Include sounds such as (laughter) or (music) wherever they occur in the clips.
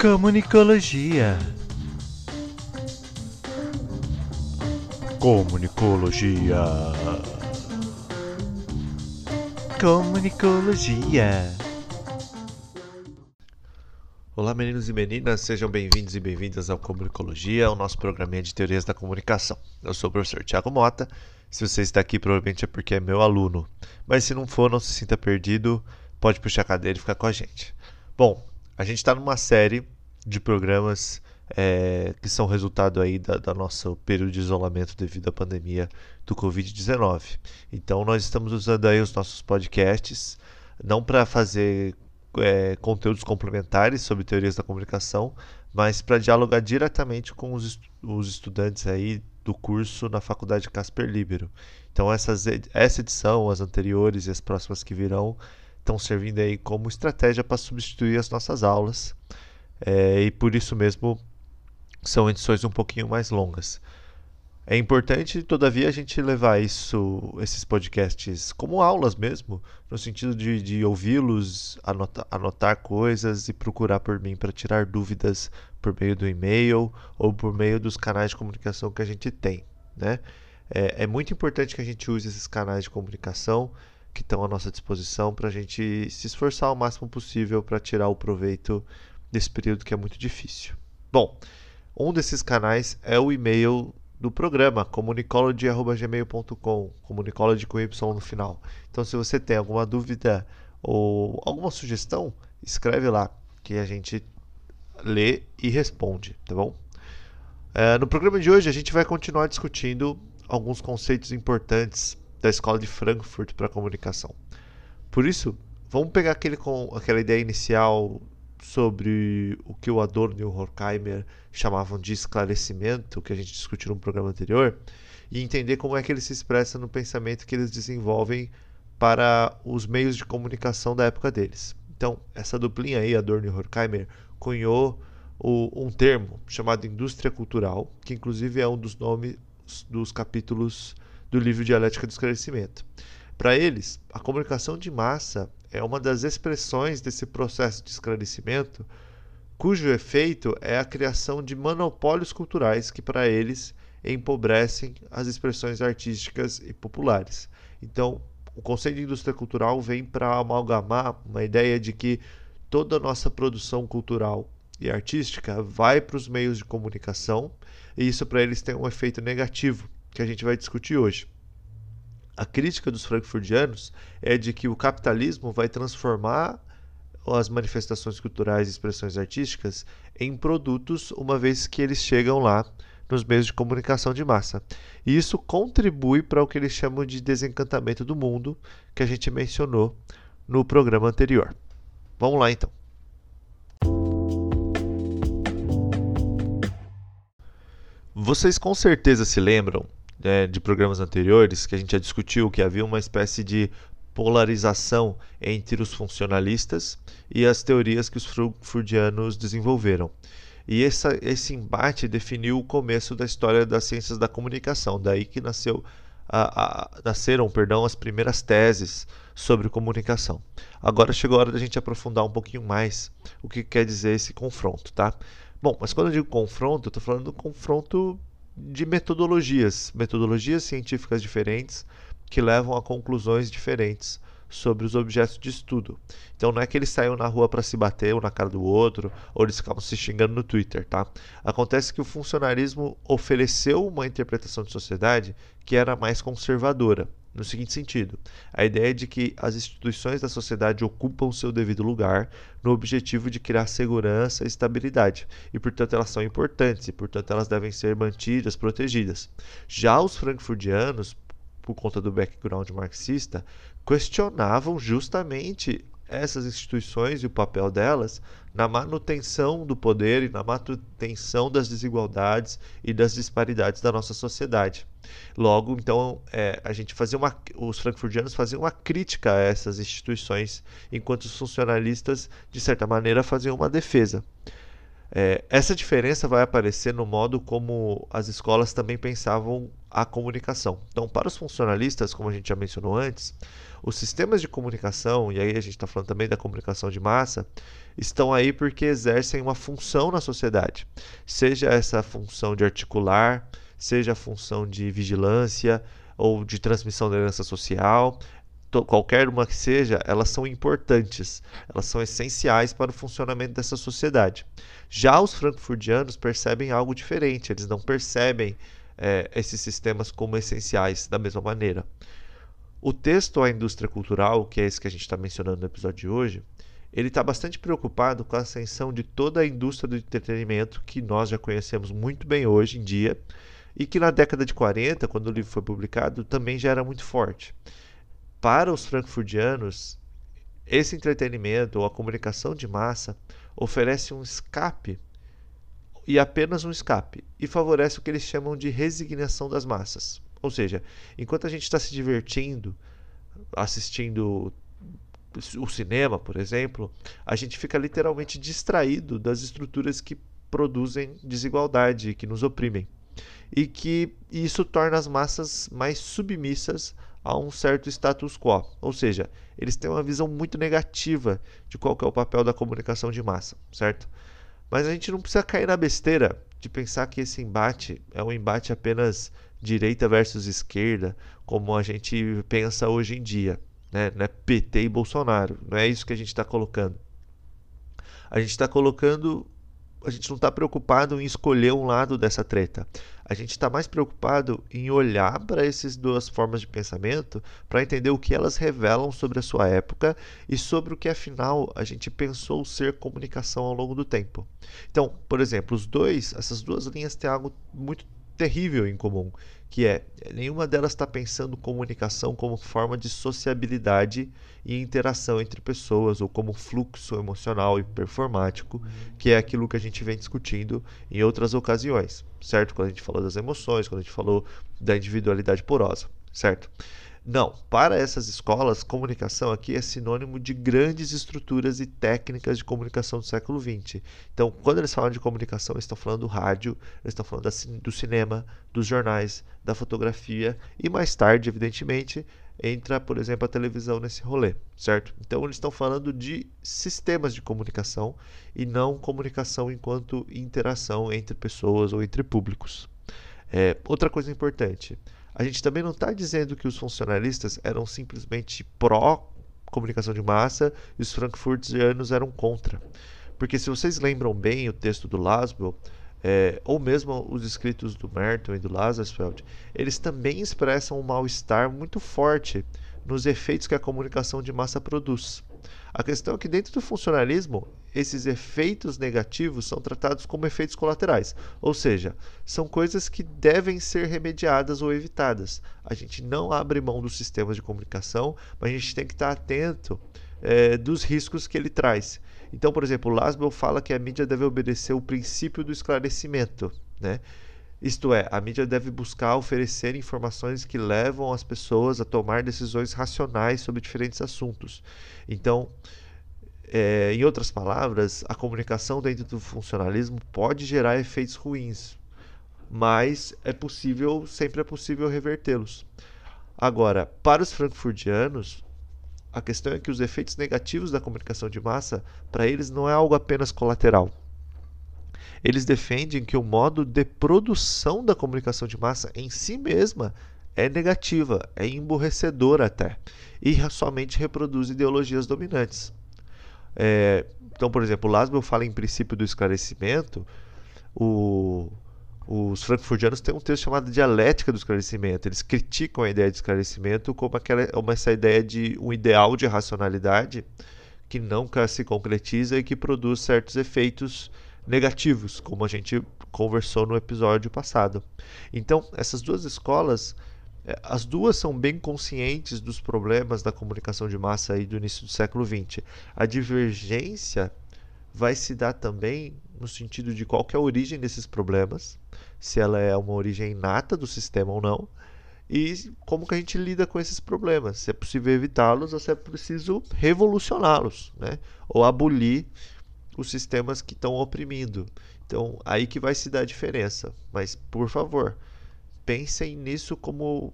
Comunicologia. Comunicologia. Comunicologia. Olá, meninos e meninas, sejam bem-vindos e bem-vindas ao Comunicologia, o nosso programinha de teorias da comunicação. Eu sou o professor Tiago Mota. Se você está aqui, provavelmente é porque é meu aluno. Mas se não for, não se sinta perdido, pode puxar a cadeira e ficar com a gente. Bom, a gente está numa série de programas é, que são resultado aí da, da nosso período de isolamento devido à pandemia do Covid-19. Então nós estamos usando aí os nossos podcasts, não para fazer é, conteúdos complementares sobre teorias da comunicação, mas para dialogar diretamente com os, os estudantes aí do curso na Faculdade Casper Libero. Então essas, essa edição, as anteriores e as próximas que virão estão servindo aí como estratégia para substituir as nossas aulas. É, e por isso mesmo são edições um pouquinho mais longas. É importante, todavia, a gente levar isso, esses podcasts como aulas mesmo, no sentido de, de ouvi-los, anotar, anotar coisas e procurar por mim para tirar dúvidas por meio do e-mail ou por meio dos canais de comunicação que a gente tem. Né? É, é muito importante que a gente use esses canais de comunicação que estão à nossa disposição para a gente se esforçar o máximo possível para tirar o proveito desse período que é muito difícil. Bom, um desses canais é o e-mail do programa comunicology.gmail.com comunicology com Y no final. Então, se você tem alguma dúvida ou alguma sugestão, escreve lá que a gente lê e responde, tá bom? É, no programa de hoje a gente vai continuar discutindo alguns conceitos importantes da escola de Frankfurt para comunicação. Por isso, vamos pegar aquele com aquela ideia inicial sobre o que o Adorno e o Horkheimer chamavam de esclarecimento, que a gente discutiu no programa anterior, e entender como é que ele se expressa no pensamento que eles desenvolvem para os meios de comunicação da época deles. Então, essa duplinha aí, Adorno e Horkheimer, cunhou o, um termo chamado indústria cultural, que inclusive é um dos nomes dos capítulos do livro Dialética do Esclarecimento. Para eles, a comunicação de massa é uma das expressões desse processo de esclarecimento, cujo efeito é a criação de monopólios culturais que, para eles, empobrecem as expressões artísticas e populares. Então, o conceito de indústria cultural vem para amalgamar uma ideia de que toda a nossa produção cultural e artística vai para os meios de comunicação, e isso para eles tem um efeito negativo, que a gente vai discutir hoje. A crítica dos frankfurtianos é de que o capitalismo vai transformar as manifestações culturais e expressões artísticas em produtos, uma vez que eles chegam lá nos meios de comunicação de massa. E isso contribui para o que eles chamam de desencantamento do mundo, que a gente mencionou no programa anterior. Vamos lá então. Vocês com certeza se lembram né, de programas anteriores que a gente já discutiu que havia uma espécie de polarização entre os funcionalistas e as teorias que os frankfurtianos desenvolveram. E essa, esse embate definiu o começo da história das ciências da comunicação, daí que nasceu a, a, nasceram perdão, as primeiras teses sobre comunicação. Agora chegou a hora da gente aprofundar um pouquinho mais o que quer dizer esse confronto, tá? Bom, mas quando eu digo confronto, eu estou falando do confronto de metodologias, metodologias científicas diferentes que levam a conclusões diferentes sobre os objetos de estudo. Então não é que eles saíram na rua para se bater um na cara do outro, ou eles ficavam se xingando no Twitter, tá? Acontece que o funcionarismo ofereceu uma interpretação de sociedade que era mais conservadora, no seguinte sentido: a ideia de que as instituições da sociedade ocupam seu devido lugar no objetivo de criar segurança e estabilidade, e portanto elas são importantes e portanto elas devem ser mantidas, protegidas. Já os frankfurtianos, por conta do background marxista, questionavam justamente essas instituições e o papel delas na manutenção do poder e na manutenção das desigualdades e das disparidades da nossa sociedade. Logo, então, é, a gente fazia uma, os frankfurtianos faziam uma crítica a essas instituições, enquanto os funcionalistas, de certa maneira, faziam uma defesa. É, essa diferença vai aparecer no modo como as escolas também pensavam a comunicação. Então, para os funcionalistas, como a gente já mencionou antes, Os sistemas de comunicação, e aí a gente está falando também da comunicação de massa, estão aí porque exercem uma função na sociedade, seja essa função de articular, seja a função de vigilância ou de transmissão da herança social, qualquer uma que seja, elas são importantes, elas são essenciais para o funcionamento dessa sociedade. Já os frankfurtianos percebem algo diferente, eles não percebem é, esses sistemas como essenciais da mesma maneira. O texto A Indústria Cultural, que é esse que a gente está mencionando no episódio de hoje, ele está bastante preocupado com a ascensão de toda a indústria do entretenimento que nós já conhecemos muito bem hoje em dia e que na década de 40, quando o livro foi publicado, também já era muito forte. Para os frankfurtianos, esse entretenimento ou a comunicação de massa oferece um escape e apenas um escape e favorece o que eles chamam de resignação das massas. Ou seja, enquanto a gente está se divertindo, assistindo o cinema, por exemplo, a gente fica literalmente distraído das estruturas que produzem desigualdade, que nos oprimem. E que isso torna as massas mais submissas a um certo status quo. Ou seja, eles têm uma visão muito negativa de qual é o papel da comunicação de massa, certo? Mas a gente não precisa cair na besteira de pensar que esse embate é um embate apenas direita versus esquerda, como a gente pensa hoje em dia. Né? Não é PT e Bolsonaro. Não é isso que a gente está colocando. A gente está colocando. A gente não está preocupado em escolher um lado dessa treta. A gente está mais preocupado em olhar para essas duas formas de pensamento para entender o que elas revelam sobre a sua época e sobre o que afinal a gente pensou ser comunicação ao longo do tempo. Então, por exemplo, os dois, essas duas linhas têm algo muito terrível em comum, que é nenhuma delas está pensando comunicação como forma de sociabilidade e interação entre pessoas ou como fluxo emocional e performático, que é aquilo que a gente vem discutindo em outras ocasiões, certo? Quando a gente falou das emoções, quando a gente falou da individualidade porosa, certo? Não, para essas escolas, comunicação aqui é sinônimo de grandes estruturas e técnicas de comunicação do século XX. Então, quando eles falam de comunicação, eles estão falando do rádio, eles estão falando do cinema, dos jornais, da fotografia e mais tarde, evidentemente, entra, por exemplo, a televisão nesse rolê, certo? Então, eles estão falando de sistemas de comunicação e não comunicação enquanto interação entre pessoas ou entre públicos. É, outra coisa importante a gente também não está dizendo que os funcionalistas eram simplesmente pró comunicação de massa e os frankfurtianos eram contra. Porque se vocês lembram bem o texto do Laswell, é, ou mesmo os escritos do Merton e do Lazarsfeld, eles também expressam um mal-estar muito forte nos efeitos que a comunicação de massa produz. A questão é que dentro do funcionalismo, esses efeitos negativos são tratados como efeitos colaterais, ou seja, são coisas que devem ser remediadas ou evitadas. A gente não abre mão dos sistemas de comunicação, mas a gente tem que estar atento é, dos riscos que ele traz. Então, por exemplo, Laswell fala que a mídia deve obedecer o princípio do esclarecimento, né? Isto é, a mídia deve buscar oferecer informações que levam as pessoas a tomar decisões racionais sobre diferentes assuntos. Então, é, em outras palavras, a comunicação dentro do funcionalismo pode gerar efeitos ruins, mas é possível, sempre é possível revertê-los. Agora, para os frankfurtianos, a questão é que os efeitos negativos da comunicação de massa, para eles, não é algo apenas colateral eles defendem que o modo de produção da comunicação de massa em si mesma é negativa, é emborrecedora até, e somente reproduz ideologias dominantes. É, então, por exemplo, Laswell fala em princípio do esclarecimento, o, os frankfurtianos têm um texto chamado Dialética do Esclarecimento. Eles criticam a ideia de esclarecimento como, aquela, como essa ideia de um ideal de racionalidade que nunca se concretiza e que produz certos efeitos negativos, como a gente conversou no episódio passado. Então, essas duas escolas, as duas são bem conscientes dos problemas da comunicação de massa aí do início do século XX. A divergência vai se dar também no sentido de qual é a origem desses problemas, se ela é uma origem inata do sistema ou não, e como que a gente lida com esses problemas, se é possível evitá-los ou se é preciso revolucioná-los, né? ou abolir os sistemas que estão oprimindo. Então, aí que vai se dar a diferença. Mas, por favor, pensem nisso como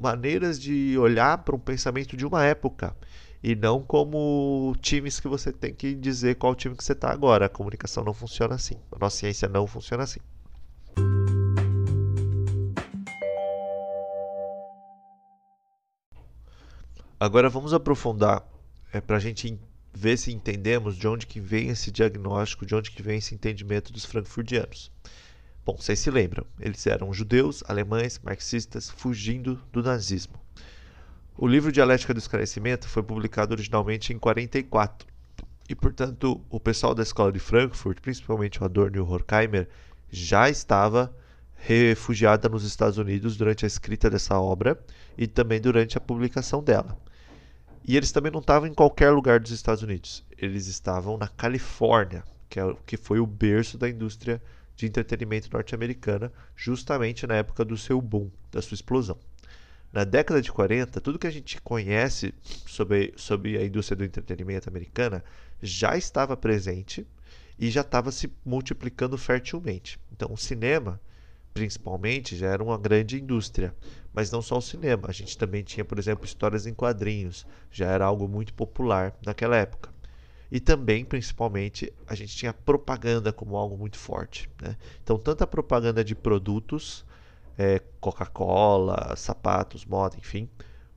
maneiras de olhar para um pensamento de uma época e não como times que você tem que dizer qual time que você está agora. A comunicação não funciona assim. A nossa ciência não funciona assim. Agora vamos aprofundar é, para a gente ver se entendemos de onde que vem esse diagnóstico, de onde que vem esse entendimento dos frankfurtianos. Bom, vocês se lembram, eles eram judeus, alemães, marxistas, fugindo do nazismo. O livro Dialética do Esclarecimento foi publicado originalmente em 44 e, portanto, o pessoal da escola de Frankfurt, principalmente o Adorno e o Horkheimer, já estava refugiada nos Estados Unidos durante a escrita dessa obra e também durante a publicação dela. E eles também não estavam em qualquer lugar dos Estados Unidos. Eles estavam na Califórnia, que, é, que foi o berço da indústria de entretenimento norte-americana, justamente na época do seu boom, da sua explosão. Na década de 40, tudo que a gente conhece sobre, sobre a indústria do entretenimento americana já estava presente e já estava se multiplicando fertilmente. Então, o cinema principalmente, já era uma grande indústria. Mas não só o cinema, a gente também tinha, por exemplo, histórias em quadrinhos, já era algo muito popular naquela época. E também, principalmente, a gente tinha propaganda como algo muito forte. Né? Então, tanto a propaganda de produtos, é, Coca-Cola, sapatos, moda, enfim,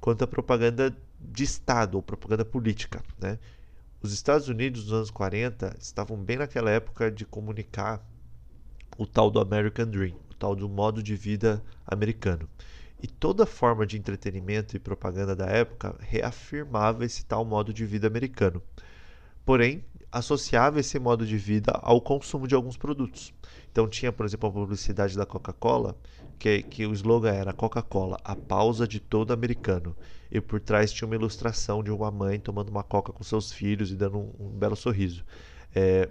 quanto a propaganda de Estado ou propaganda política. Né? Os Estados Unidos, nos anos 40, estavam bem naquela época de comunicar o tal do American Dream tal do modo de vida americano. E toda forma de entretenimento e propaganda da época reafirmava esse tal modo de vida americano. Porém, associava esse modo de vida ao consumo de alguns produtos. Então tinha, por exemplo, a publicidade da Coca-Cola, que, que o slogan era Coca-Cola, a pausa de todo americano. E por trás tinha uma ilustração de uma mãe tomando uma coca com seus filhos e dando um, um belo sorriso. É,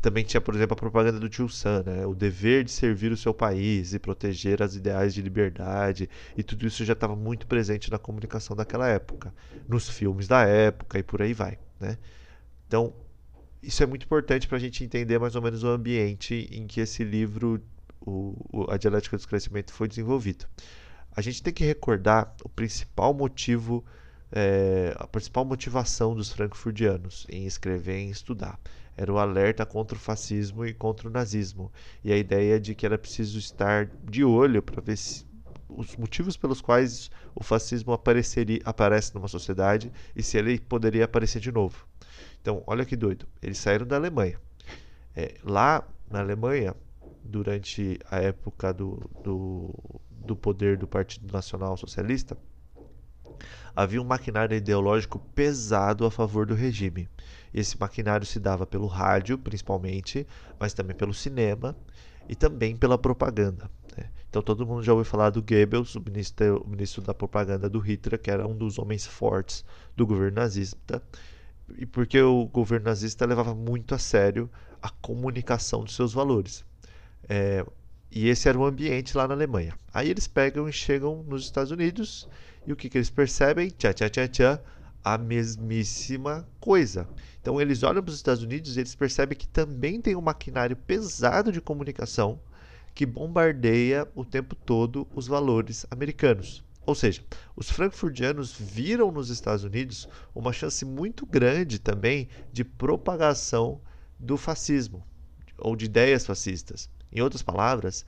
também tinha, por exemplo, a propaganda do tio Sam, né? o dever de servir o seu país e proteger as ideais de liberdade, e tudo isso já estava muito presente na comunicação daquela época, nos filmes da época e por aí vai. Né? Então, isso é muito importante para a gente entender mais ou menos o ambiente em que esse livro, o, o, A Dialética do Crescimento, foi desenvolvido. A gente tem que recordar o principal motivo é, a principal motivação dos frankfurtianos em escrever e estudar era o alerta contra o fascismo e contra o nazismo, e a ideia de que era preciso estar de olho para ver se, os motivos pelos quais o fascismo apareceria, aparece numa sociedade e se ele poderia aparecer de novo. Então, olha que doido. Eles saíram da Alemanha. É, lá na Alemanha, durante a época do, do, do poder do Partido Nacional Socialista, havia um maquinário ideológico pesado a favor do regime. Esse maquinário se dava pelo rádio, principalmente, mas também pelo cinema e também pela propaganda. Né? Então todo mundo já ouviu falar do Goebbels, o ministro, o ministro da propaganda do Hitler, que era um dos homens fortes do governo nazista, e porque o governo nazista levava muito a sério a comunicação dos seus valores. É, e esse era o ambiente lá na Alemanha. Aí eles pegam e chegam nos Estados Unidos e o que, que eles percebem? Tchá, tchá, tchá, tchá, a mesmíssima coisa. Então eles olham para os Estados Unidos e eles percebem que também tem um maquinário pesado de comunicação que bombardeia o tempo todo os valores americanos. Ou seja, os frankfurtianos viram nos Estados Unidos uma chance muito grande também de propagação do fascismo ou de ideias fascistas. Em outras palavras,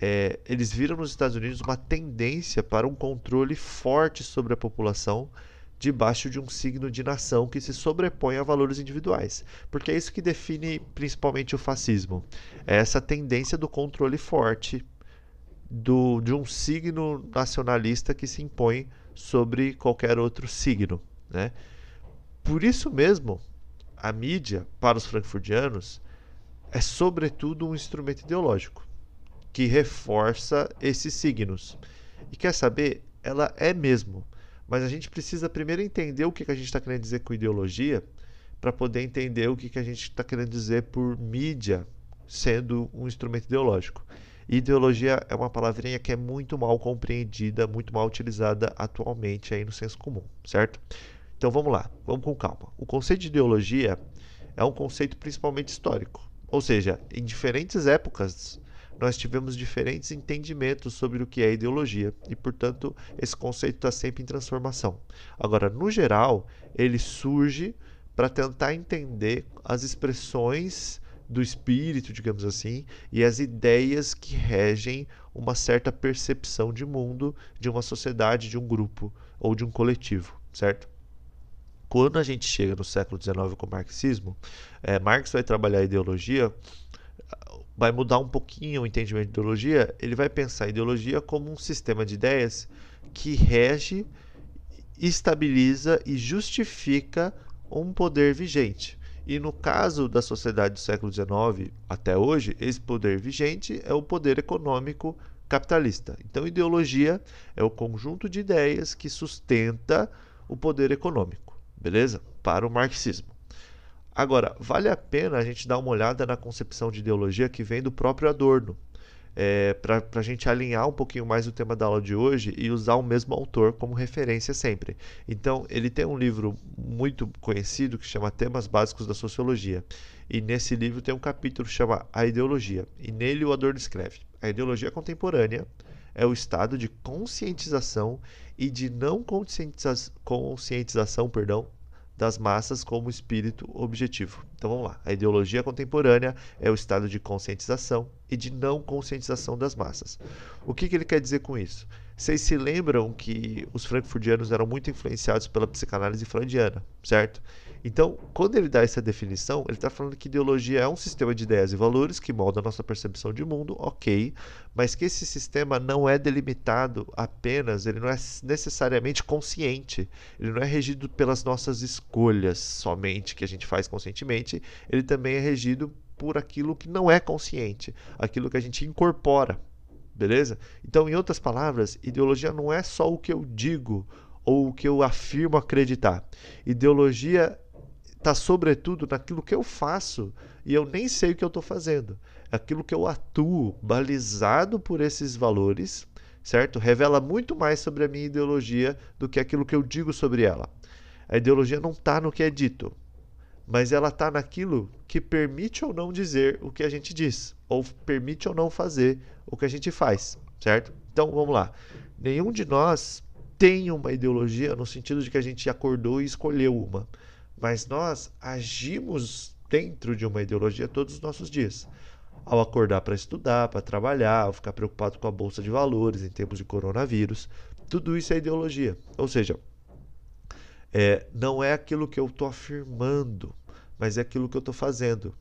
é, eles viram nos Estados Unidos uma tendência para um controle forte sobre a população debaixo de um signo de nação que se sobrepõe a valores individuais. Porque é isso que define principalmente o fascismo. É essa tendência do controle forte do, de um signo nacionalista que se impõe sobre qualquer outro signo. Né? Por isso mesmo, a mídia, para os frankfurtianos, é sobretudo um instrumento ideológico que reforça esses signos. E quer saber? Ela é mesmo. Mas a gente precisa primeiro entender o que, a gente está querendo dizer com ideologia para poder entender o que, que a gente está querendo dizer por mídia sendo um instrumento ideológico. Ideologia é uma palavrinha que é muito mal compreendida, muito mal utilizada atualmente aí no senso comum, certo? Então vamos lá, vamos com calma. O conceito de ideologia é um conceito principalmente histórico, ou seja, em diferentes épocas nós tivemos diferentes entendimentos sobre o que é ideologia e, portanto, esse conceito está sempre em transformação. Agora, no geral, ele surge para tentar entender as expressões do espírito, digamos assim, e as ideias que regem uma certa percepção de mundo de uma sociedade, de um grupo ou de um coletivo, certo? Quando a gente chega no século XIX com o marxismo, é, Marx vai trabalhar a ideologia, vai mudar um pouquinho o entendimento de ideologia, ele vai pensar a ideologia como um sistema de ideias que rege, estabiliza e justifica um poder vigente. E no caso da sociedade do século XIX até hoje, esse poder vigente é o poder econômico capitalista. Então, ideologia é o conjunto de ideias que sustenta o poder econômico, beleza? Para o marxismo. Agora, vale a pena a gente dar uma olhada na concepção de ideologia que vem do próprio Adorno é, para a gente alinhar um pouquinho mais o tema da aula de hoje e usar o mesmo autor como referência sempre. Então, ele tem um livro muito conhecido que chama Temas Básicos da Sociologia. E nesse livro tem um capítulo que chama A Ideologia. E nele o Adorno escreve: A ideologia contemporânea é o estado de conscientização e de não conscientização, conscientização perdão, das massas como espírito objetivo. Então vamos lá. A ideologia contemporânea é o estado de conscientização e de não conscientização das massas. O que, que ele quer dizer com isso? Vocês se lembram que os frankfurtianos eram muito influenciados pela psicanálise freudiana, certo? Então, quando ele dá essa definição, ele está falando que ideologia é um sistema de ideias e valores que molda a nossa percepção de mundo, ok, mas que esse sistema não é delimitado apenas, ele não é necessariamente consciente, ele não é regido pelas nossas escolhas somente que a gente faz conscientemente, ele também é regido por aquilo que não é consciente, aquilo que a gente incorpora, beleza? Então, em outras palavras, ideologia não é só o que eu digo ou o que eu afirmo acreditar. Ideologia está sobretudo naquilo que eu faço e eu nem sei o que eu estou fazendo. Aquilo que eu atuo, balizado por esses valores, certo? Revela muito mais sobre a minha ideologia do que aquilo que eu digo sobre ela. A ideologia não está no que é dito, mas ela está naquilo que permite ou não dizer o que a gente diz, ou permite ou não fazer o que a gente faz, certo? Então vamos lá. Nenhum de nós tem uma ideologia no sentido de que a gente acordou e escolheu uma mas nós agimos dentro de uma ideologia todos os nossos dias. Ao acordar para estudar, para trabalhar, ao ficar preocupado com a bolsa de valores em tempos de coronavírus, tudo isso é ideologia. Ou seja, é, não é aquilo que eu estou afirmando, mas é aquilo que eu estou fazendo.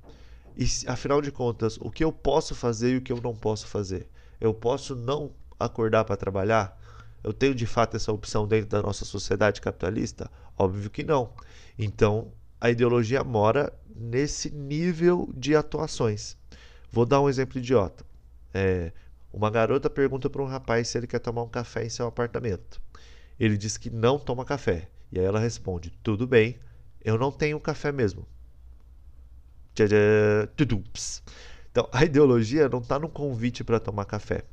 E afinal de contas, o que eu posso fazer e o que eu não posso fazer? Eu posso não acordar para trabalhar? Eu tenho de fato essa opção dentro da nossa sociedade capitalista? Óbvio que não. Então, a ideologia mora nesse nível de atuações. Vou dar um exemplo idiota. É, uma garota pergunta para um rapaz se ele quer tomar um café em seu apartamento. Ele diz que não toma café. E aí ela responde: Tudo bem, eu não tenho café mesmo. Então, a ideologia não está no convite para tomar café.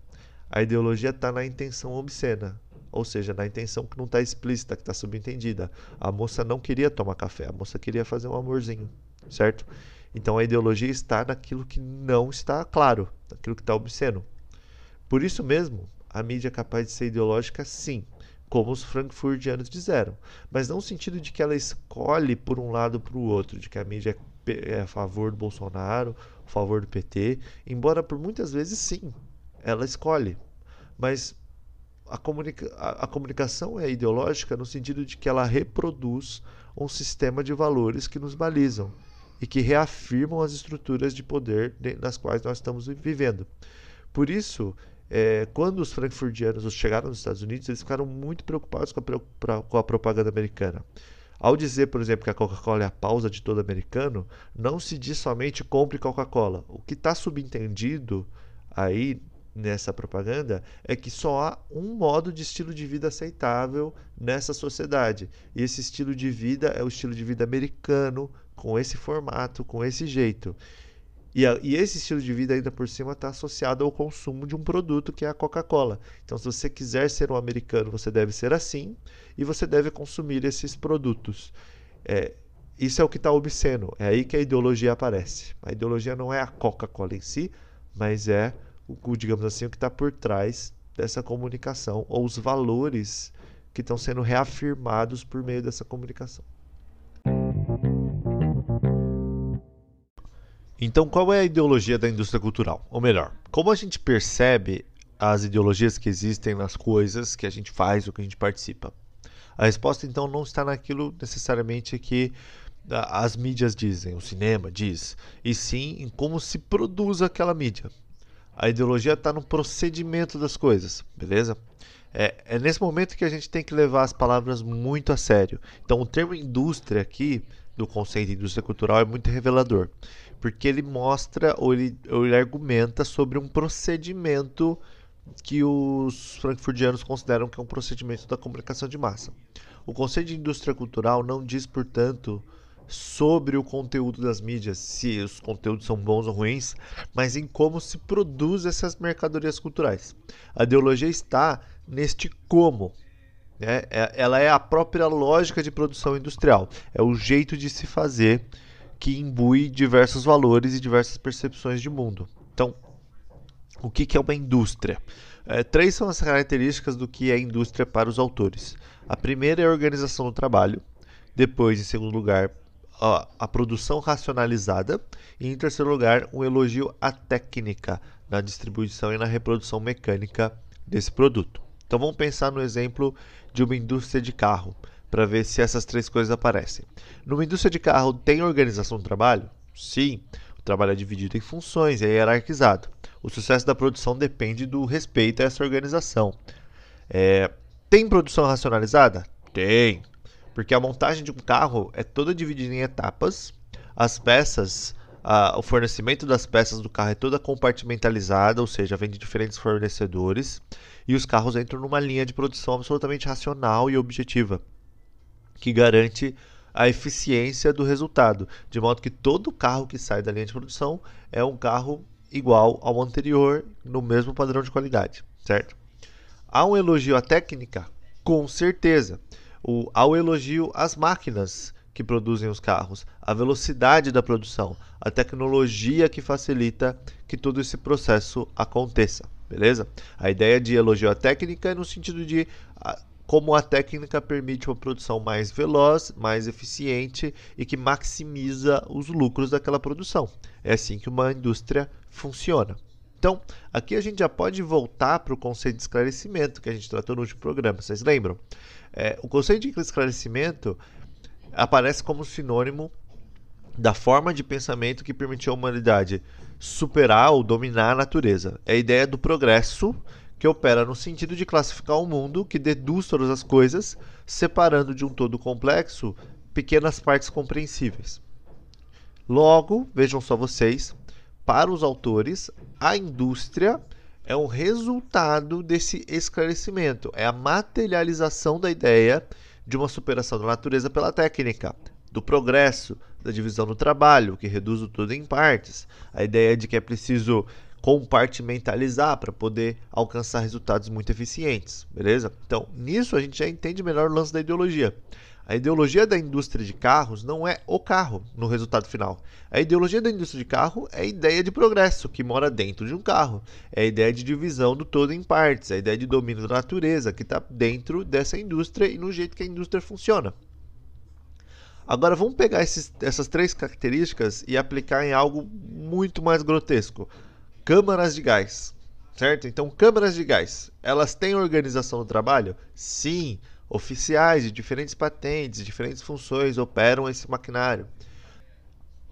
A ideologia está na intenção obscena ou seja, na intenção que não está explícita, que está subentendida. A moça não queria tomar café, a moça queria fazer um amorzinho, certo? Então a ideologia está naquilo que não está claro, naquilo que está obsceno. Por isso mesmo, a mídia é capaz de ser ideológica, sim, como os frankfurtianos disseram, mas não no sentido de que ela escolhe por um lado ou para o outro, de que a mídia é, é a favor do Bolsonaro, a favor do PT, embora por muitas vezes sim, ela escolhe. Mas a, comunica a, a comunicação é ideológica no sentido de que ela reproduz um sistema de valores que nos balizam e que reafirmam as estruturas de poder nas quais nós estamos vivendo. Por isso, é, quando os frankfurtianos chegaram nos Estados Unidos, eles ficaram muito preocupados com a, com a propaganda americana. Ao dizer, por exemplo, que a Coca-Cola é a pausa de todo americano, não se diz somente compre Coca-Cola. O que está subentendido aí nessa propaganda é que só há um modo de estilo de vida aceitável nessa sociedade. E esse estilo de vida é o estilo de vida americano, com esse formato, com esse jeito. E, a, e esse estilo de vida, ainda por cima, está associado ao consumo de um produto que é a Coca-Cola. Então, se você quiser ser um americano, você deve ser assim e você deve consumir esses produtos. É, isso é o que está obsceno. É aí que a ideologia aparece. A ideologia não é a Coca-Cola em si, mas é o, digamos assim, o que está por trás dessa comunicação ou os valores que estão sendo reafirmados por meio dessa comunicação. Então, qual é a ideologia da indústria cultural? Ou melhor, como a gente percebe as ideologias que existem nas coisas que a gente faz ou que a gente participa? A resposta então não está naquilo necessariamente que as mídias dizem, o cinema diz, e sim em como se produz aquela mídia. A ideologia está no procedimento das coisas, beleza? É, é, nesse momento que a gente tem que levar as palavras muito a sério. Então, o termo indústria aqui, do conceito de indústria cultural, é muito revelador, porque ele mostra ou ele, ou ele argumenta sobre um procedimento que os frankfurtianos consideram que é um procedimento da comunicação de massa. O conceito de indústria cultural não diz, portanto, sobre o conteúdo das mídias, se os conteúdos são bons ou ruins, mas em como se produz essas mercadorias culturais. A ideologia está neste como. Né? É, ela é a própria lógica de produção industrial, é o jeito de se fazer que imbui diversos valores e diversas percepções de mundo. Então, o que, é uma indústria? É, três são as características do que é indústria para os autores. A primeira é a organização do trabalho, depois, em segundo lugar, a, a produção racionalizada e, em terceiro lugar, um elogio à técnica na distribuição e na reprodução mecânica desse produto. Então vamos pensar no exemplo de uma indústria de carro para ver se essas três coisas aparecem. Numa indústria de carro tem organização do trabalho? Sim, o trabalho é dividido em funções e é hierarquizado. O sucesso da produção depende do respeito a essa organização. É, tem produção racionalizada? Tem. Porque a montagem de um carro é toda dividida em etapas. As peças, o fornecimento das peças do carro é toda compartimentalizada, ou seja, vem de diferentes fornecedores. E os carros entram numa linha de produção absolutamente racional e objetiva, que garante a eficiência do resultado, de modo que todo carro que sai da linha de produção é um carro igual ao anterior, no mesmo padrão de qualidade, certo? Há um elogio à técnica? Com certeza o, ao elogio às máquinas que produzem os carros, a velocidade da produção, a tecnologia que facilita que todo esse processo aconteça, beleza? A ideia de elogio à técnica é no sentido de como a técnica permite uma produção mais veloz, mais eficiente e que maximiza os lucros daquela produção. É assim que uma indústria funciona. Então, aqui a gente já pode voltar para o conceito de esclarecimento que a gente tratou no último programa, vocês lembram? É, o conceito de esclarecimento aparece como sinônimo da forma de pensamento que permitiu à humanidade superar ou dominar a natureza. É a ideia do progresso que opera no sentido de classificar o mundo, que deduz todas as coisas, separando de um todo complexo pequenas partes compreensíveis. Logo, vejam só vocês, para os autores, a indústria é um resultado desse esclarecimento, é a materialização da ideia de uma superação da natureza pela técnica, do progresso, da divisão do trabalho, que reduz o todo em partes, a ideia de que é preciso compartimentalizar para poder alcançar resultados muito eficientes, beleza? Então, nisso a gente já entende melhor o lance da ideologia. A ideologia da indústria de carros não é o carro no resultado final. A ideologia da indústria de carro é a ideia de progresso que mora dentro de um carro. É a ideia de divisão do todo em partes, é a ideia de domínio da natureza que está dentro dessa indústria e no jeito que a indústria funciona. Agora vamos pegar esses, essas três características e aplicar em algo muito mais grotesco: câmaras de gás. Certo? Então, câmaras de gás, elas têm organização do trabalho? Sim, Oficiais de diferentes patentes, diferentes funções operam esse maquinário.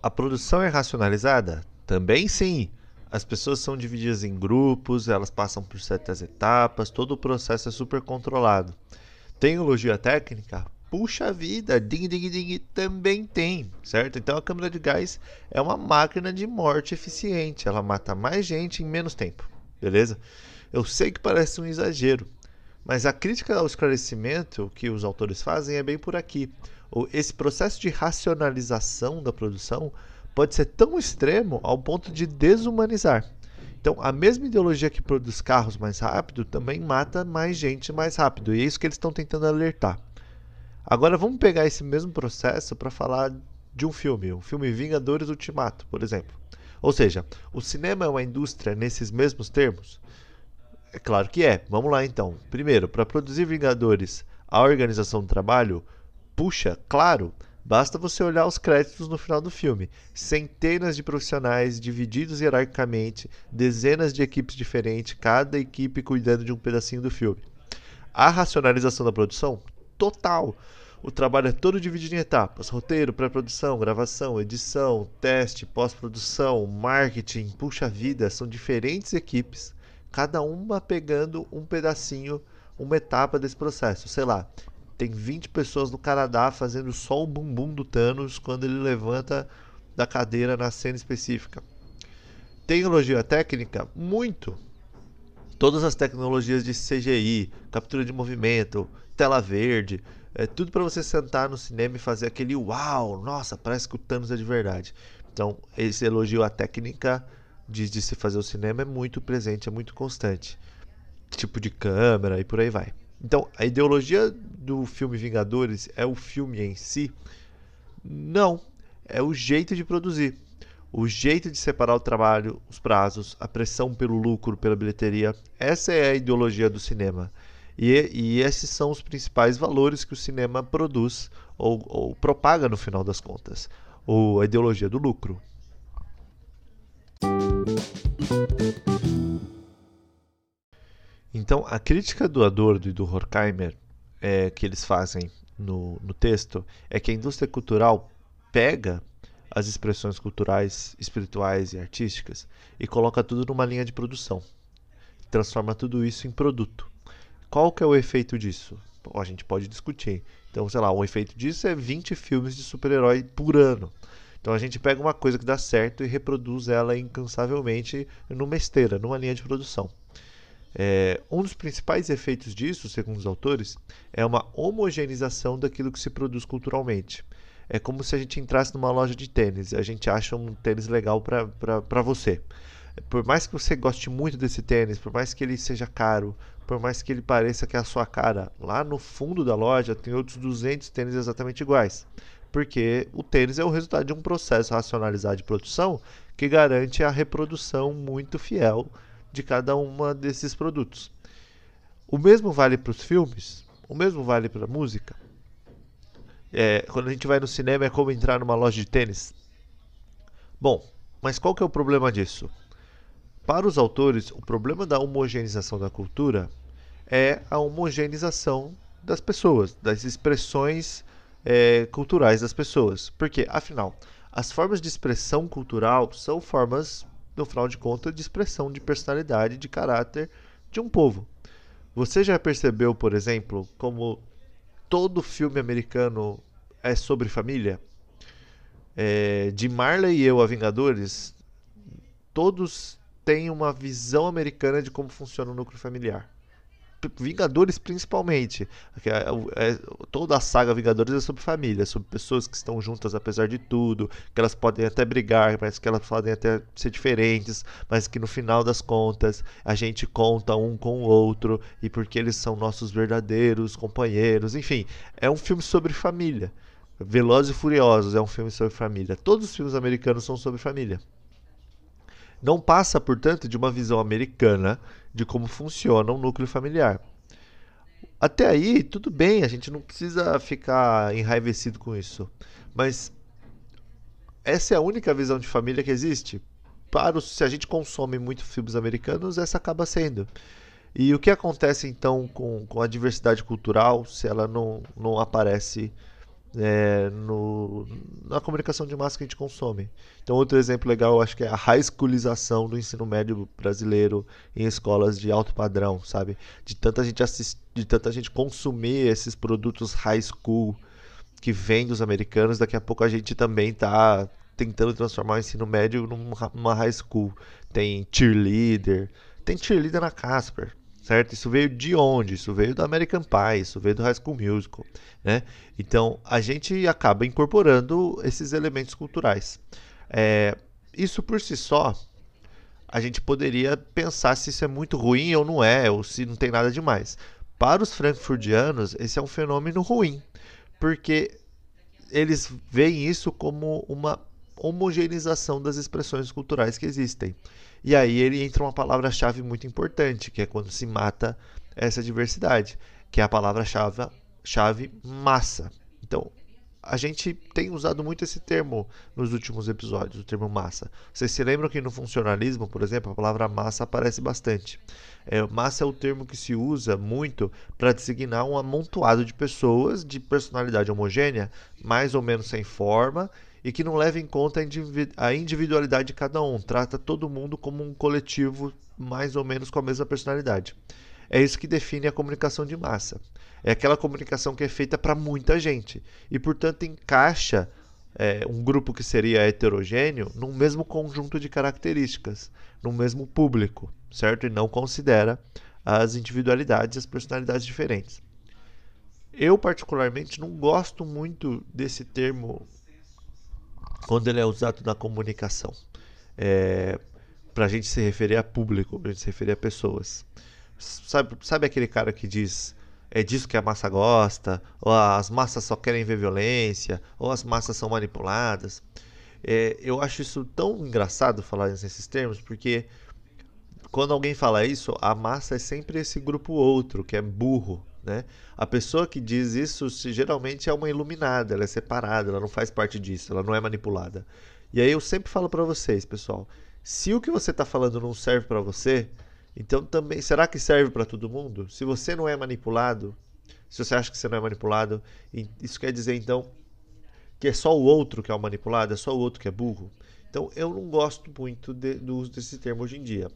A produção é racionalizada? Também sim. As pessoas são divididas em grupos, elas passam por certas etapas, todo o processo é super controlado. Tem elogio técnica? Puxa vida, ding ding ding, também tem, certo? Então a câmara de gás é uma máquina de morte eficiente, ela mata mais gente em menos tempo, beleza? Eu sei que parece um exagero, mas a crítica ao esclarecimento que os autores fazem é bem por aqui. Esse processo de racionalização da produção pode ser tão extremo ao ponto de desumanizar. Então, a mesma ideologia que produz carros mais rápido também mata mais gente mais rápido, e é isso que eles estão tentando alertar. Agora, vamos pegar esse mesmo processo para falar de um filme, o filme Vingadores Ultimato, por exemplo. Ou seja, o cinema é uma indústria nesses mesmos termos? É claro que é. Vamos lá então. Primeiro, para produzir Vingadores, a organização do trabalho, puxa, claro, basta você olhar os créditos no final do filme. Centenas de profissionais divididos hierarquicamente, dezenas de equipes diferentes, cada equipe cuidando de um pedacinho do filme. A racionalização da produção? Total. O trabalho é todo dividido em etapas: roteiro, pré-produção, gravação, edição, teste, pós-produção, marketing. Puxa vida, são diferentes equipes, cada uma pegando um pedacinho, uma etapa desse processo. Sei lá, tem 20 pessoas no Canadá fazendo só o bumbum do Thanos quando ele levanta da cadeira na cena específica. Tecnologia técnica? Muito. Todas as tecnologias de CGI, captura de movimento, tela verde, é tudo para você sentar no cinema e fazer aquele uau, nossa, parece que o Thanos é de verdade. Então, esse elogio à técnica de, de se fazer o cinema é muito presente, é muito constante. Tipo de câmera e por aí vai. Então, a ideologia do filme Vingadores é o filme em si? Não, é o jeito de produzir. O jeito de separar o trabalho, os prazos, a pressão pelo lucro, pela bilheteria. Essa é a ideologia do cinema. E, e esses são os principais valores que o cinema produz ou, ou propaga no final das contas. Ou a ideologia do lucro. Então, a crítica do Adorno e do Horkheimer é, que eles fazem no, no texto é que a indústria cultural pega as expressões culturais, espirituais e artísticas e coloca tudo numa linha de produção. Transforma tudo isso em produto. Qual que é o efeito disso? Bom, a gente pode discutir. Então, sei lá, o efeito disso é 20 filmes de super-herói por ano. Então a gente pega uma coisa que dá certo e reproduz ela incansavelmente numa esteira, numa linha de produção. É, um dos principais efeitos disso, segundo os autores, é uma homogeneização daquilo que se produz culturalmente. É como se a gente entrasse numa loja de tênis, a gente acha um tênis legal para você. Por mais que você goste muito desse tênis, por mais que ele seja caro, por mais que ele pareça que é a sua cara, lá no fundo da loja tem outros 200 tênis exatamente iguais. Porque o tênis é o resultado de um processo racionalizado de produção que garante a reprodução muito fiel de cada uma desses produtos. O mesmo vale para os filmes, o mesmo vale para a música. É, quando a gente vai no cinema é como entrar numa loja de tênis. Bom, mas qual que é o problema disso? Para os autores, o problema da homogeneização da cultura é a homogeneização das pessoas, das expressões é, culturais das pessoas. Porque, afinal, as formas de expressão cultural são formas, no final de contas, de expressão de personalidade, de caráter de um povo. Você já percebeu, por exemplo, como todo filme americano é sobre família? É, de Marley e eu a Vingadores, todos têm uma visão americana de como funciona o núcleo familiar. Vingadores principalmente. É, é, toda a saga Vingadores é sobre família, sobre pessoas que estão juntas apesar de tudo, que elas podem até brigar, mas que elas podem até ser diferentes, mas que no final das contas a gente conta um com o outro e porque eles são nossos verdadeiros companheiros. Enfim, é um filme sobre família. Velozes e Furiosos é um filme sobre família. Todos os filmes americanos são sobre família. Não passa, portanto, de uma visão americana de como funciona um núcleo familiar. Até aí, tudo bem, a gente não precisa ficar enraivecido com isso. Mas essa é a única visão de família que existe? Para se a gente consome muito filmes americanos, essa acaba sendo. E o que acontece então com, com a diversidade cultural se ela não, não aparece é, no, na comunicação de massa que a gente consome. Então, outro exemplo legal, eu acho que é a high schoolização do ensino médio brasileiro em escolas de alto padrão, sabe? De tanta gente de tanta gente consumir esses produtos high school que vêm dos americanos, daqui a pouco a gente também está tentando transformar o ensino médio numa high school. Tem cheerleader, tem cheerleader na Casper, certo? Isso veio de onde? Isso veio do American Pie, isso veio do High School Musical, né? Então a gente acaba incorporando esses elementos culturais. É, isso por si só, a gente poderia pensar se isso é muito ruim ou não é, ou se não tem nada demais. Para os frankfurtianos, esse é um fenômeno ruim, porque eles veem isso como uma homogeneização das expressões culturais que existem. E aí ele entra uma palavra-chave muito importante, que é quando se mata essa diversidade, que é a palavra-chave chave massa. Então, a gente tem usado muito esse termo nos últimos episódios, o termo massa. Vocês se lembram que no funcionalismo, por exemplo, a palavra massa aparece bastante. É, massa é o termo que se usa muito para designar um amontoado de pessoas de personalidade homogênea, mais ou menos sem forma, e que não leva em conta a individualidade de cada um, trata todo mundo como um coletivo mais ou menos com a mesma personalidade. É isso que define a comunicação de massa. É aquela comunicação que é feita para muita gente e, portanto, encaixa é, um grupo que seria heterogêneo num mesmo conjunto de características, num mesmo público, certo? E não considera as individualidades, as personalidades diferentes. Eu, particularmente, não gosto muito desse termo quando ele é usado na comunicação. É, para a gente se referir a público, para a gente se referir a pessoas. Sabe, sabe aquele cara que diz é disso que a massa gosta, ou as massas só querem ver violência, ou as massas são manipuladas. É, eu acho isso tão engraçado falar nesses termos, porque quando alguém fala isso, a massa é sempre esse grupo outro, que é burro. Né? A pessoa que diz isso geralmente é uma iluminada, ela é separada, ela não faz parte disso, ela não é manipulada. E aí eu sempre falo para vocês, pessoal, se o que você está falando não serve para você, então também, será que serve para todo mundo? Se você não é manipulado, se você acha que você não é manipulado, isso quer dizer então que é só o outro que é o manipulado, é só o outro que é burro. Então eu não gosto muito de, do uso desse termo hoje em dia.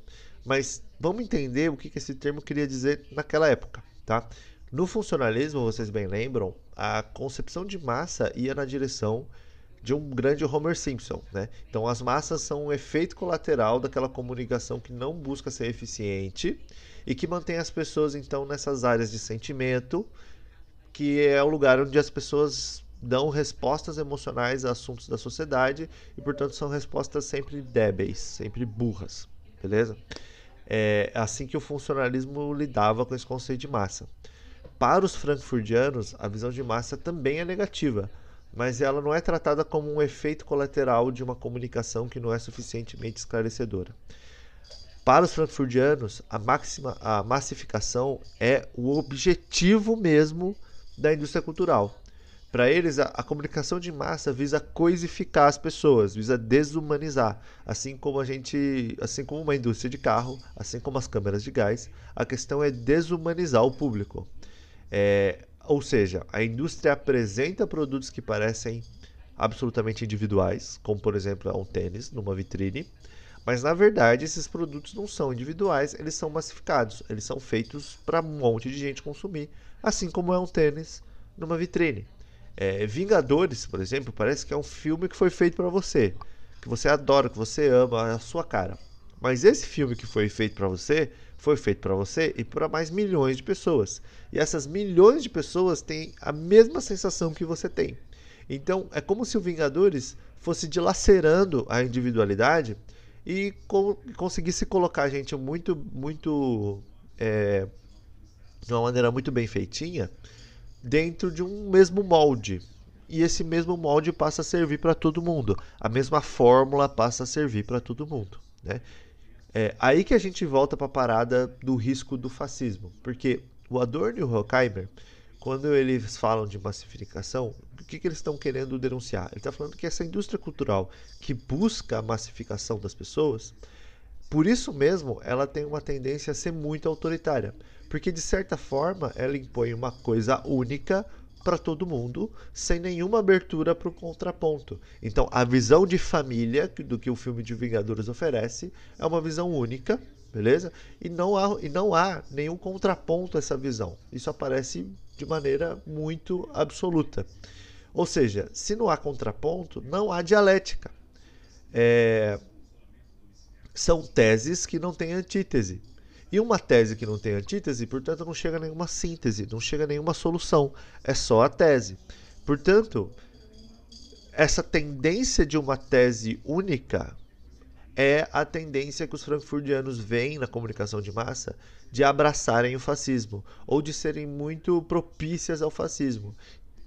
Mas vamos entender o que, que esse termo queria dizer naquela época, tá? No funcionalismo, vocês bem lembram, a concepção de massa ia na direção de um grande Homer Simpson, né? Então as massas são um efeito colateral daquela comunicação que não busca ser eficiente e que mantém as pessoas então nessas áreas de sentimento, que é o lugar onde as pessoas dão respostas emocionais a assuntos da sociedade e portanto são respostas sempre débeis, sempre burras, beleza? É assim que o funcionalismo lidava com esse conceito de massa. Para os frankfurtianos, a visão de massa também é negativa mas ela não é tratada como um efeito colateral de uma comunicação que não é suficientemente esclarecedora. Para os frankfurtianos, a, máxima, a massificação é o objetivo mesmo da indústria cultural. Para eles, a, a, comunicação de massa visa coisificar as pessoas, visa desumanizar, assim como a gente, assim como uma indústria de carro, assim como as câmeras de gás, a questão é desumanizar o público. É, ou seja, a indústria apresenta produtos que parecem absolutamente individuais, como por exemplo um tênis numa vitrine, mas na verdade esses produtos não são individuais, eles são massificados, eles são feitos para um monte de gente consumir, assim como é um tênis numa vitrine. É, Vingadores, por exemplo, parece que é um filme que foi feito para você, que você adora, que você ama, é a sua cara. Mas esse filme que foi feito para você foi feito para você e para mais milhões de pessoas. E essas milhões de pessoas têm a mesma sensação que você tem. Então, é como se o Vingadores fosse dilacerando a individualidade e co conseguisse colocar a gente muito, muito. É, de uma maneira muito bem feitinha dentro de um mesmo molde. E esse mesmo molde passa a servir para todo mundo. A mesma fórmula passa a servir para todo mundo. Né? É aí que a gente volta para a parada do risco do fascismo, porque o Adorno e o Horkheimer, quando eles falam de massificação, o que, que eles estão querendo denunciar? Ele está falando que essa indústria cultural que busca a massificação das pessoas, por isso mesmo ela tem uma tendência a ser muito autoritária, porque de certa forma ela impõe uma coisa única para todo mundo, sem nenhuma abertura para o contraponto. Então, a visão de família do que o filme de Vingadores oferece é uma visão única, beleza? E não há, e não há nenhum contraponto a essa visão. Isso aparece de maneira muito absoluta. Ou seja, se não há contraponto, não há dialética. É... São teses que não têm antítese. E uma tese que não tem antítese, portanto, não chega a nenhuma síntese, não chega a nenhuma solução. É só a tese. Portanto, essa tendência de uma tese única é a tendência que os frankfurtianos veem na comunicação de massa de abraçarem o fascismo ou de serem muito propícias ao fascismo.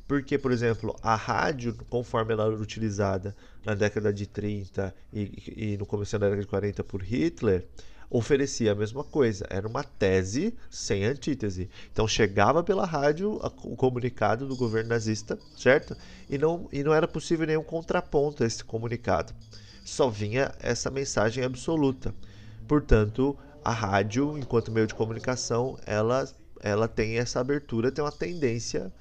Porque, por exemplo, a rádio, conforme ela era utilizada na década de 30 e, e no começo da década de 40 por Hitler, oferecia a mesma coisa. Era uma tese sem antítese. Então chegava pela rádio o comunicado do governo nazista, certo? E não, e não era possível nenhum contraponto a esse comunicado. Só vinha essa mensagem absoluta. Portanto, a rádio, enquanto meio de comunicação, ela, ela tem essa abertura, tem uma tendência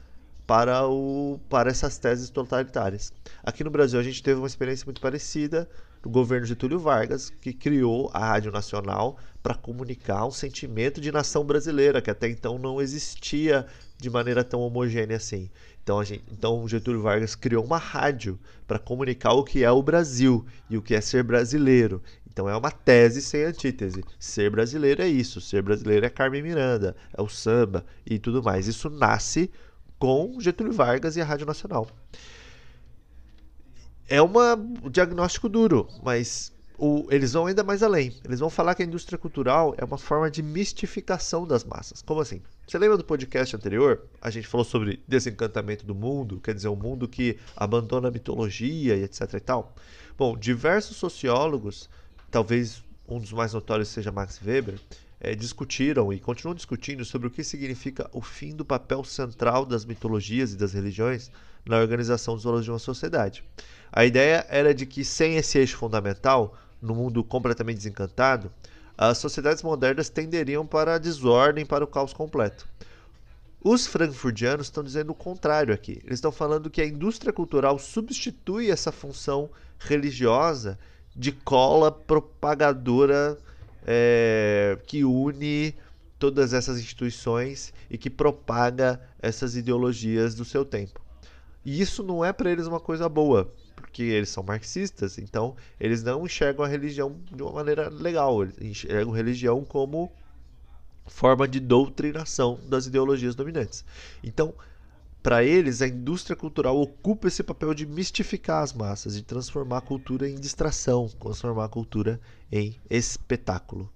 para, o, para essas teses totalitárias. Aqui no Brasil a gente teve uma experiência muito parecida do governo Getúlio Vargas, que criou a Rádio Nacional para comunicar um sentimento de nação brasileira, que até então não existia de maneira tão homogênea assim. Então, a gente, então Getúlio Vargas criou uma rádio para comunicar o que é o Brasil e o que é ser brasileiro. Então é uma tese sem antítese. Ser brasileiro é isso, ser brasileiro é Carmen Miranda, é o samba e tudo mais. Isso nasce com Getúlio Vargas e a Rádio Nacional. É um diagnóstico duro, mas o, eles vão ainda mais além. Eles vão falar que a indústria cultural é uma forma de mistificação das massas. Como assim? Você lembra do podcast anterior? A gente falou sobre desencantamento do mundo, quer dizer, um mundo que abandona a mitologia e etc e tal. Bom, diversos sociólogos, talvez um dos mais notórios seja Max Weber, é, discutiram e continuam discutindo sobre o que significa o fim do papel central das mitologias e das religiões na organização dos valores de uma sociedade. A ideia era de que, sem esse eixo fundamental, no mundo completamente desencantado, as sociedades modernas tenderiam para a desordem, para o caos completo. Os frankfurtianos estão dizendo o contrário aqui. Eles estão falando que a indústria cultural substitui essa função religiosa de cola propagadora é, que une todas essas instituições e que propaga essas ideologias do seu tempo. E isso não é para eles uma coisa boa, porque eles são marxistas, então eles não enxergam a religião de uma maneira legal, eles enxergam a religião como forma de doutrinação das ideologias dominantes. Então, para eles, a indústria cultural ocupa esse papel de mistificar as massas, de transformar a cultura em distração, transformar a cultura em espetáculo.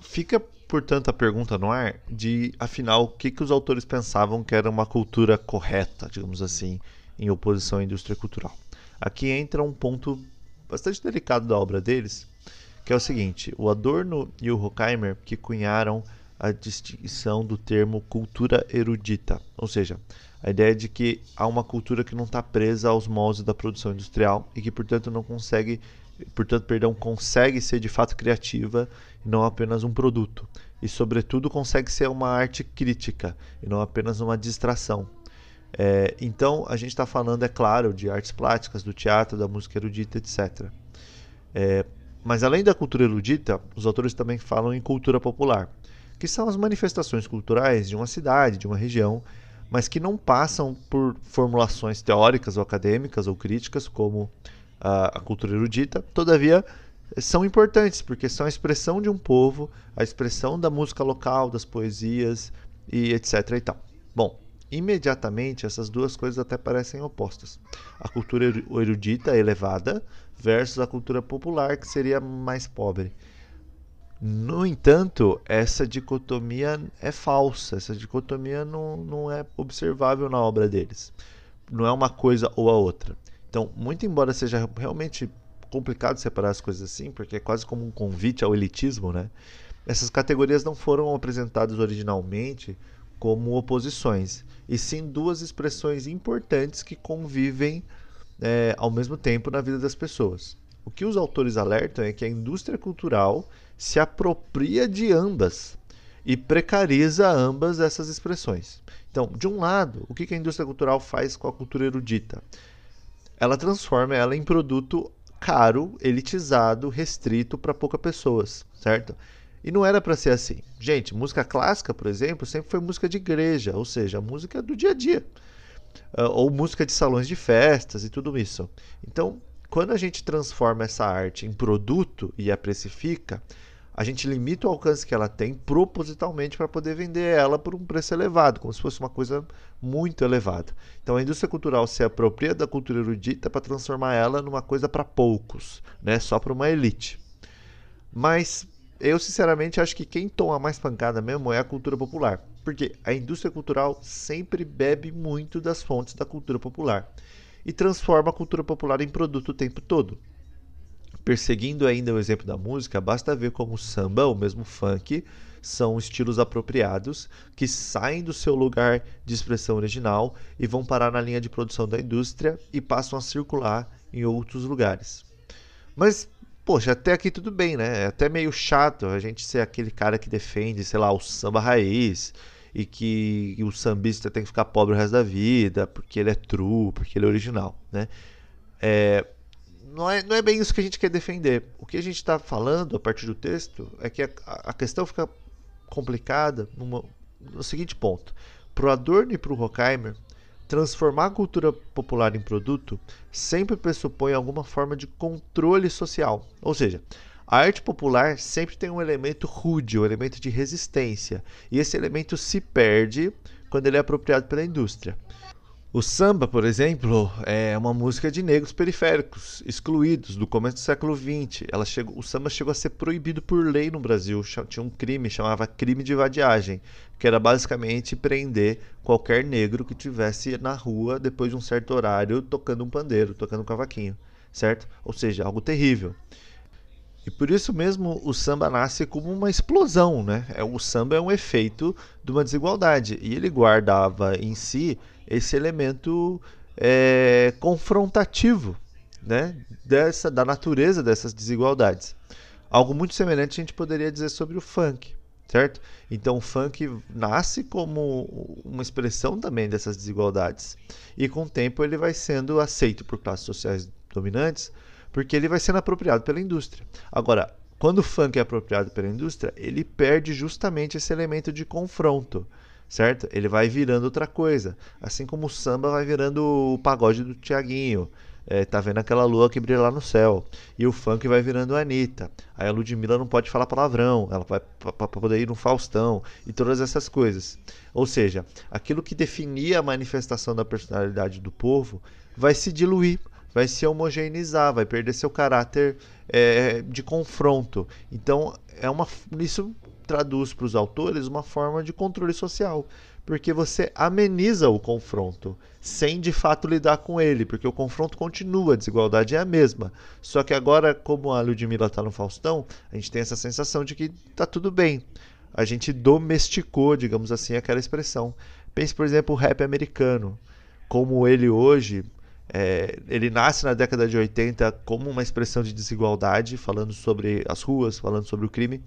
Fica, portanto, a pergunta no ar de, afinal, o que, que os autores pensavam que era uma cultura correta, digamos assim, em oposição à indústria cultural. Aqui entra um ponto bastante delicado da obra deles, que é o seguinte: o Adorno e o Horkheimer que cunharam a distinção do termo cultura erudita, ou seja, a ideia de que há uma cultura que não está presa aos moldes da produção industrial e que, portanto, não consegue, portanto, perdão, consegue ser de fato criativa e não apenas um produto. E, sobretudo, consegue ser uma arte crítica e não apenas uma distração. É, então, a gente está falando, é claro, de artes plásticas, do teatro, da música erudita, etc. É, mas além da cultura erudita, os autores também falam em cultura popular, que são as manifestações culturais de uma cidade, de uma região, mas que não passam por formulações teóricas ou acadêmicas ou críticas, como a, cultura erudita, todavia são importantes, porque são a expressão de um povo, a expressão da música local, das poesias e etc. E tal. Bom, imediatamente essas duas coisas até parecem opostas. A cultura erudita elevada versus a cultura popular que seria mais pobre. No entanto, essa dicotomia é falsa, essa dicotomia não, não é observável na obra deles. Não é uma coisa ou a outra. Então, muito embora seja realmente complicado separar as coisas assim, porque é quase como um convite ao elitismo, né? Essas categorias não foram apresentadas originalmente como oposições, e sim duas expressões importantes que convivem é, ao mesmo tempo na vida das pessoas. O que os autores alertam é que a indústria cultural se apropria de ambas e precariza ambas essas expressões. Então, de um lado, o que a indústria cultural faz com a cultura erudita? Ela transforma ela em produto caro, elitizado, restrito para poucas pessoas, certo? E não era para ser assim. Gente, música clássica, por exemplo, sempre foi música de igreja, ou seja, música do dia a dia. Ou música de salões de festas e tudo isso. Então, quando a gente transforma essa arte em produto e a precifica, a gente limita o alcance que ela tem propositalmente para poder vender ela por um preço elevado, como se fosse uma coisa muito elevada. Então a indústria cultural se apropria da cultura erudita para transformar ela numa coisa para poucos, né? só para uma elite. Mas eu sinceramente acho que quem toma mais pancada mesmo é a cultura popular. Porque a indústria cultural sempre bebe muito das fontes da cultura popular e transforma a cultura popular em produto o tempo todo. Perseguindo ainda o exemplo da música, basta ver como o samba, ou mesmo funk, são estilos apropriados que saem do seu lugar de expressão original e vão parar na linha de produção da indústria e passam a circular em outros lugares. Mas, poxa, até aqui tudo bem, né? É até meio chato a gente ser aquele cara que defende, sei lá, o samba raiz e que o sambista tem que ficar pobre o resto da vida porque ele é true, porque ele é original, né? É, não é, não é bem isso que a gente quer defender. O que a gente está falando a partir do texto é que a, a questão fica complicada numa, no seguinte ponto. Para o Adorno e para o Horkheimer, transformar a cultura popular em produto sempre pressupõe alguma forma de controle social. Ou seja, a arte popular sempre tem um elemento rude, um elemento de resistência, e esse elemento se perde quando ele é apropriado pela indústria. O samba, por exemplo, é uma música de negros periféricos, excluídos do começo do século XX. Ela chegou, o samba chegou a ser proibido por lei no Brasil. Tinha um crime, chamava crime de vadiagem, que era basicamente prender qualquer negro que tivesse na rua depois de um certo horário tocando um pandeiro, tocando um cavaquinho, certo? Ou seja, algo terrível. E por isso mesmo o samba nasce como uma explosão, né? É, o samba é um efeito de uma desigualdade e ele guardava em si esse elemento é, confrontativo, né? Dessa, da natureza dessas desigualdades. Algo muito semelhante a gente poderia dizer sobre o funk, certo? Então o funk nasce como uma expressão também dessas desigualdades e com o tempo ele vai sendo aceito por classes sociais dominantes porque ele vai sendo apropriado pela indústria. Agora, quando o funk é apropriado pela indústria, ele perde justamente esse elemento de confronto, certo? Ele vai virando outra coisa, assim como o samba vai virando o pagode do Tiaguinho. É, tá vendo aquela lua que brilha lá no céu. E o funk vai virando a Anitta. Aí a Ludmilla não pode falar palavrão, ela vai para poder ir no Faustão e todas essas coisas. Ou seja, aquilo que definia a manifestação da personalidade do povo vai se diluir vai se homogeneizar, vai perder seu caráter é, de confronto. Então, é uma, isso traduz para os autores uma forma de controle social, porque você ameniza o confronto, sem de fato lidar com ele, porque o confronto continua, a desigualdade é a mesma. Só que agora, como a Ludmilla está no Faustão, a gente tem essa sensação de que está tudo bem. A gente domesticou, digamos assim, aquela expressão. Pense, por exemplo, o rap americano. Como ele hoje é, ele nasce na década de 80 como uma expressão de desigualdade, falando sobre as ruas, falando sobre o crime.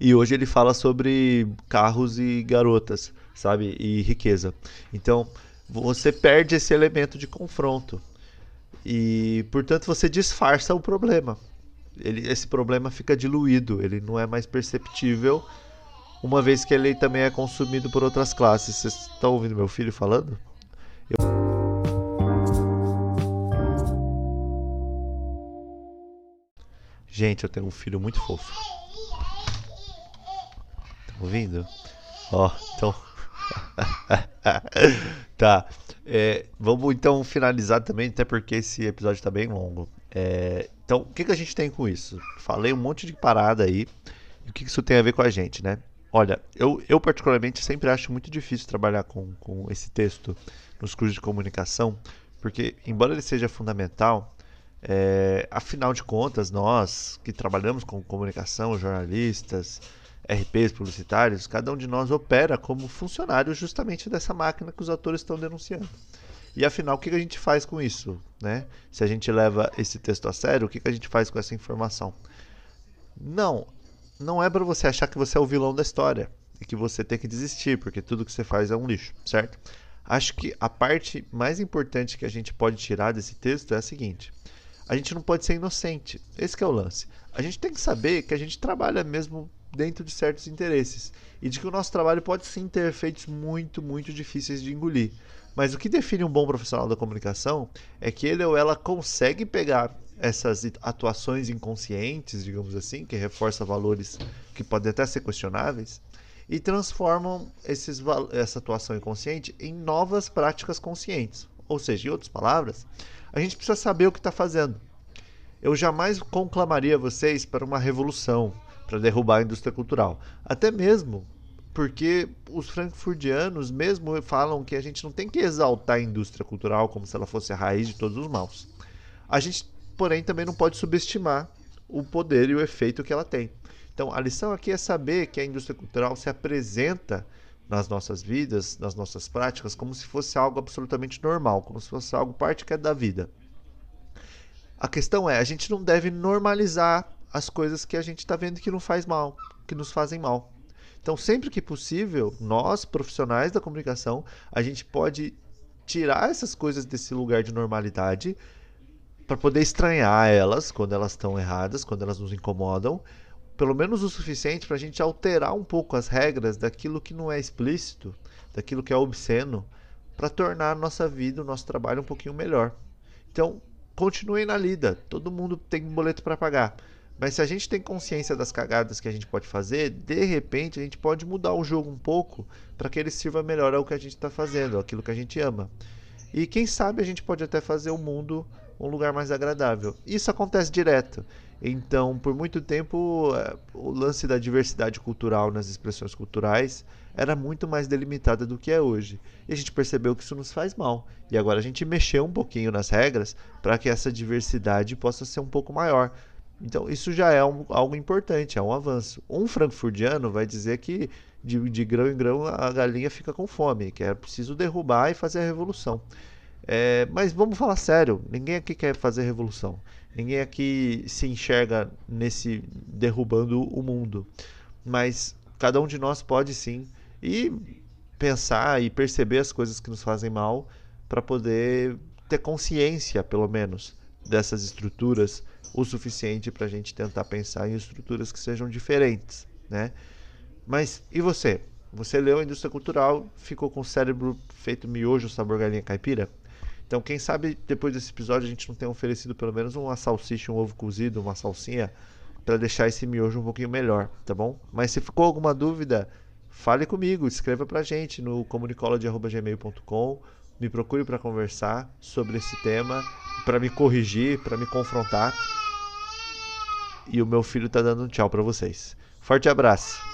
E hoje ele fala sobre carros e garotas, sabe? E riqueza. Então, você perde esse elemento de confronto. E, portanto, você disfarça o problema. Ele, esse problema fica diluído, ele não é mais perceptível, uma vez que ele também é consumido por outras classes. Vocês estão ouvindo meu filho falando? Gente, eu tenho um filho muito fofo. Tá ouvindo? Ó, então. (laughs) tá. É, vamos então finalizar também, até porque esse episódio tá bem longo. É, então, o que, que a gente tem com isso? Falei um monte de parada aí. E o que, que isso tem a ver com a gente, né? Olha, eu, eu particularmente sempre acho muito difícil trabalhar com, com esse texto nos cursos de comunicação, porque, embora ele seja fundamental, é, afinal de contas, nós que trabalhamos com comunicação, jornalistas, RPs publicitários, cada um de nós opera como funcionário justamente dessa máquina que os atores estão denunciando. E afinal, o que a gente faz com isso? Né? Se a gente leva esse texto a sério, o que a gente faz com essa informação? Não, não é para você achar que você é o vilão da história e que você tem que desistir, porque tudo que você faz é um lixo, certo? Acho que a parte mais importante que a gente pode tirar desse texto é a seguinte: a gente não pode ser inocente. Esse é o lance. A gente tem que saber que a gente trabalha mesmo dentro de certos interesses e de que o nosso trabalho pode sim ter efeitos muito, muito difíceis de engolir. Mas o que define um bom profissional da comunicação é que ele ou ela consegue pegar essas atuações inconscientes, digamos assim, que reforçam valores que podem até ser questionáveis, e transformam esses, essa atuação inconsciente em novas práticas conscientes. Ou seja, em outras palavras, a gente precisa saber o que está fazendo. Eu jamais conclamaria vocês para uma revolução, para derrubar a indústria cultural. Até mesmo porque os frankfurtianos mesmo falam que a gente não tem que exaltar a indústria cultural como se ela fosse a raiz de todos os maus. A gente, porém, também não pode subestimar o poder e o efeito que ela tem. Então, a lição aqui é saber que a indústria cultural se apresenta nas nossas vidas, nas nossas práticas, como se fosse algo absolutamente normal, como se fosse algo parte que é da vida. A questão é, a gente não deve normalizar as coisas que a gente está vendo que não faz mal, que nos fazem mal. Então, sempre que possível, nós, profissionais da comunicação, a gente pode tirar essas coisas desse lugar de normalidade para poder estranhar elas quando elas estão erradas, quando elas nos incomodam, pelo menos o suficiente para a gente alterar um pouco as regras daquilo que não é explícito, daquilo que é obsceno, para tornar a nossa vida, o nosso trabalho um pouquinho melhor. Então, continue na lida, todo mundo tem um boleto para pagar. Mas se a gente tem consciência das cagadas que a gente pode fazer, de repente a gente pode mudar o jogo um pouco para que ele sirva melhor ao que a gente está fazendo, aquilo que a gente ama. E quem sabe a gente pode até fazer o mundo um lugar mais agradável. Isso acontece direto. Então, por muito tempo, é, o lance da diversidade cultural nas expressões culturais era muito mais delimitada do que é hoje. E a gente percebeu que isso nos faz mal. E agora a gente mexeu um pouquinho nas regras para que essa diversidade possa ser um pouco maior. Então, isso já é um, algo importante, é um avanço. Um frankfurtiano vai dizer que de, de, grão em grão a galinha fica com fome, que é preciso derrubar e fazer a revolução. É, mas vamos falar sério, ninguém aqui quer fazer revolução. Ninguém aqui se enxerga nesse derrubando o mundo. Mas cada um de nós pode sim e pensar e perceber as coisas que nos fazem mal para poder ter consciência, pelo menos, dessas estruturas o suficiente para a gente tentar pensar em estruturas que sejam diferentes, né? Mas e você? Você leu a indústria cultural, ficou com o cérebro feito miojo sabor galinha caipira? Então, quem sabe depois desse episódio a gente não tenha oferecido pelo menos uma salsicha, um ovo cozido, uma salsinha para deixar esse miojo um pouquinho melhor, tá bom? Mas se ficou alguma dúvida, fale comigo, escreva pra gente no comunicology.gmail.com, me procure para conversar sobre esse tema, para me corrigir, para me confrontar. E o meu filho tá dando um tchau para vocês. Forte abraço.